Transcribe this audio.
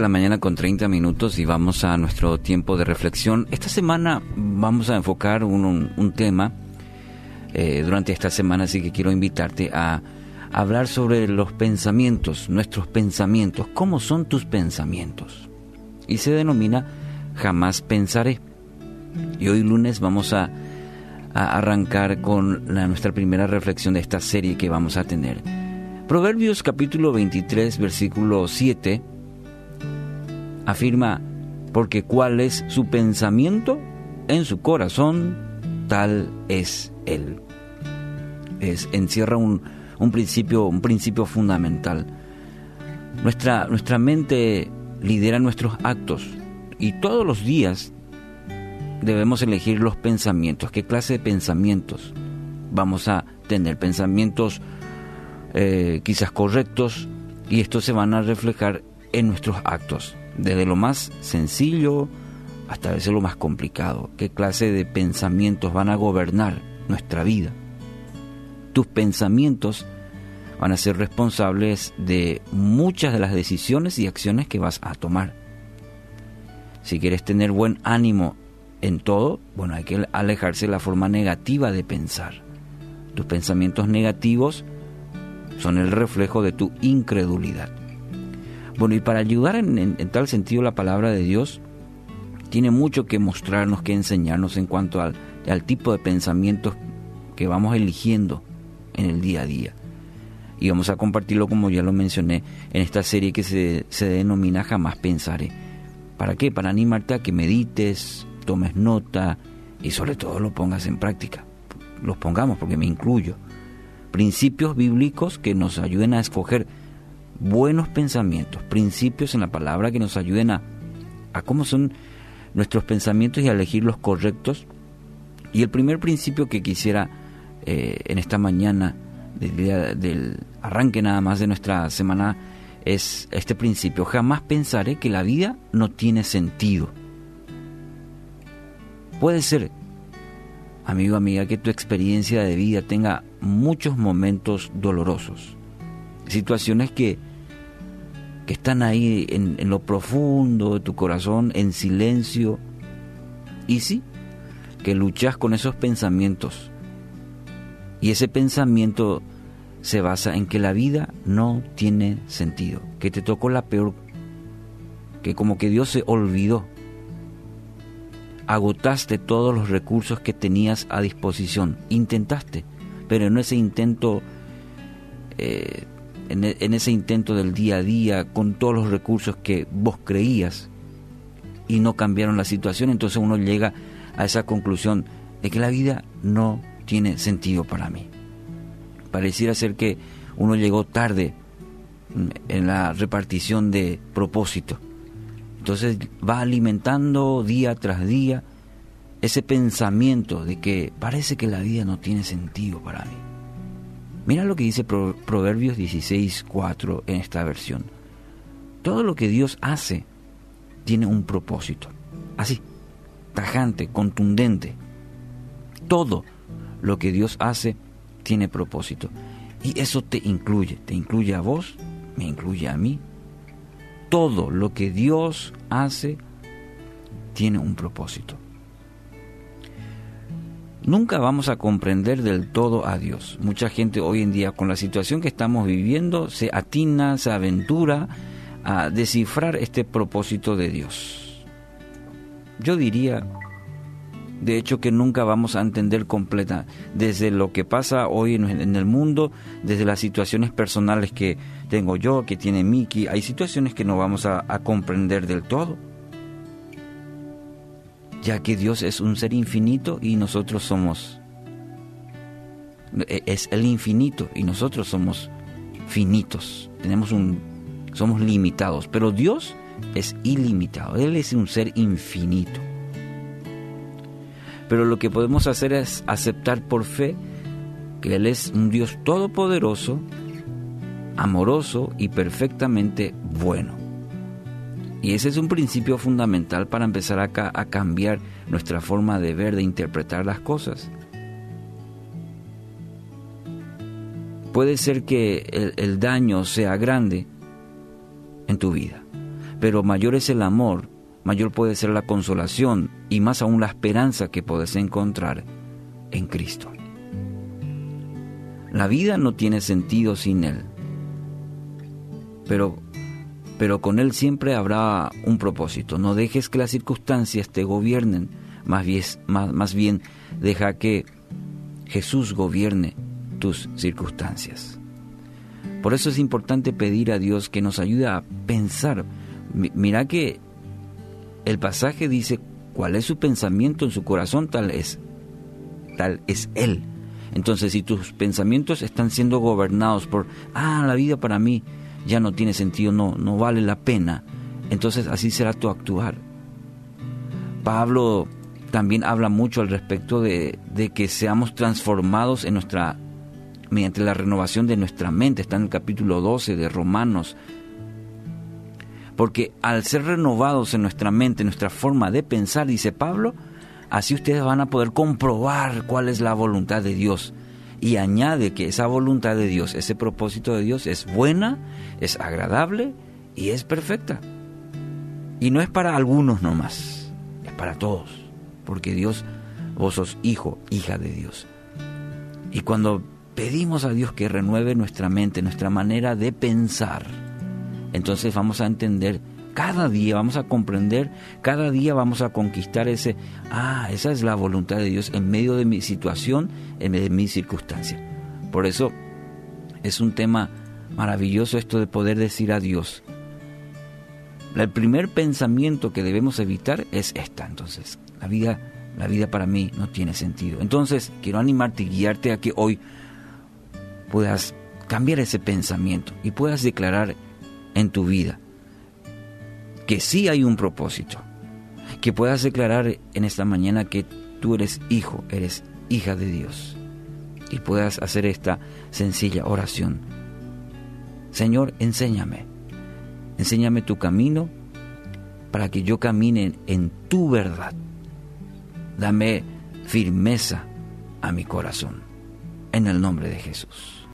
la mañana con 30 minutos y vamos a nuestro tiempo de reflexión. Esta semana vamos a enfocar un, tema eh, durante esta semana, así que quiero invitarte a hablar sobre los pensamientos, nuestros pensamientos. ¿Cómo son tus pensamientos? Y se denomina jamás pensaré. Y hoy lunes vamos a, arrancar con nuestra primera reflexión de esta serie que vamos a tener. Proverbios capítulo 23, versículo 7 afirma, porque cuál es su pensamiento en su corazón, tal es él. Es, encierra un, un principio, un principio fundamental. Nuestra, nuestra mente lidera nuestros actos y todos los días debemos elegir los pensamientos. ¿Qué clase de pensamientos vamos a tener? Pensamientos eh, quizás correctos y estos se van a reflejar en nuestros actos desde lo más sencillo hasta a veces lo más complicado. ¿Qué clase de pensamientos van a gobernar nuestra vida? Tus pensamientos van a ser responsables de muchas de las decisiones y acciones que vas a tomar. Si quieres tener buen ánimo en todo, bueno, hay que alejarse de la forma negativa de pensar. Tus pensamientos negativos son el reflejo de tu incredulidad. Bueno, y para ayudar en, tal sentido la palabra de Dios tiene mucho que mostrarnos, que enseñarnos en cuanto al, tipo de pensamientos que vamos eligiendo en el día a día. Y vamos a compartirlo como ya lo mencioné en esta serie que se, se denomina Jamás Pensaré. ¿Para qué? Para animarte a que medites, tomes nota y sobre todo lo pongas en práctica. Los pongamos porque me incluyo. Principios bíblicos que nos ayuden a escoger buenos pensamientos, principios en la palabra que nos ayuden a, a cómo son nuestros pensamientos y a elegir los correctos. Y el primer principio que quisiera eh, en esta mañana del, arranque nada más de nuestra semana es este principio. Jamás pensaré que la vida no tiene sentido. Puede ser, amigo, amiga, que tu experiencia de vida tenga muchos momentos dolorosos, situaciones que que están ahí en, lo profundo de tu corazón, en silencio. Y sí, que luchas con esos pensamientos. Y ese pensamiento se basa en que la vida no tiene sentido, que te tocó la peor, que como que Dios se olvidó. Agotaste todos los recursos que tenías a disposición, intentaste, pero en ese intento eh, e, en, ese intento del día a día, con todos los recursos que vos creías y no cambiaron la situación, entonces uno llega a esa conclusión de que la vida no tiene sentido para mí. Pareciera ser que uno llegó tarde en la repartición de propósito. Entonces va alimentando día tras día ese pensamiento de que parece que la vida no tiene sentido para mí. Mira lo que dice Proverbios 16, 4 en esta versión. Todo lo que Dios hace tiene un propósito. Así, tajante, contundente. Todo lo que Dios hace tiene propósito. Y eso te incluye, te incluye a vos, me incluye a mí. Todo lo que Dios hace tiene un propósito. Nunca vamos a comprender del todo a Dios. Mucha gente hoy en día con la situación que estamos viviendo se atina, se aventura a descifrar este propósito de Dios. Yo diría, de hecho, que nunca vamos a entender completa desde lo que pasa hoy en el mundo, desde las situaciones personales que tengo yo, que tiene Miki. Hay situaciones que no vamos a, a comprender del todo ya que Dios es un ser infinito y nosotros somos, e, es el infinito y nosotros somos finitos, tenemos un, somos limitados, pero Dios es ilimitado, Él es un ser infinito. Pero lo que podemos hacer es aceptar por fe que Él es un Dios todopoderoso, amoroso y perfectamente bueno. Y ese es un principio fundamental para empezar a, a cambiar nuestra forma de ver, de interpretar las cosas. Puede ser que el, el daño sea grande en tu vida, pero mayor es el amor, mayor puede ser la consolación y más aún la esperanza que puedes encontrar en Cristo. La vida no tiene sentido sin Él, pero, pero con Él siempre habrá un propósito. No dejes que las circunstancias te gobiernen, más bien, más, más bien deja que Jesús gobierne tus circunstancias. Por eso es importante pedir a Dios que nos ayude a pensar. Mira que el pasaje dice cuál es su pensamiento en su corazón, tal es, tal es Él. Entonces, si tus pensamientos están siendo gobernados por, ah, la vida para mí ya no tiene sentido, no, no vale la pena, entonces así será tu actuar. Pablo también habla mucho al respecto de, de que seamos transformados en nuestra mediante la renovación de nuestra mente, está en el capítulo 12 de Romanos. Porque al ser renovados en nuestra mente, nuestra forma de pensar, dice Pablo, así ustedes van a poder comprobar cuál es la voluntad de Dios. Y añade que esa voluntad de Dios, ese propósito de Dios es buena, es agradable y es perfecta. Y no es para algunos nomás, es para todos. Porque Dios, vos sos hijo, hija de Dios. Y cuando pedimos a Dios que renueve nuestra mente, nuestra manera de pensar, entonces vamos a entender cada día, vamos a comprender, cada día vamos a conquistar ese, ah, esa es la voluntad de Dios en medio de mi situación, en medio de mi circunstancia. Por eso es un tema maravilloso esto de poder decir a Dios. El primer pensamiento que debemos evitar es esta, entonces, la vida, la vida para mí no tiene sentido. Entonces, quiero animarte y guiarte a que hoy puedas cambiar ese pensamiento y puedas declarar en tu vida que sí hay un propósito, que puedas declarar en esta mañana que tú eres hijo, eres hija de Dios y puedas hacer esta sencilla oración. Señor, enséñame, enséñame tu camino para que yo camine en tu verdad. Dame firmeza a mi corazón, en el nombre de Jesús.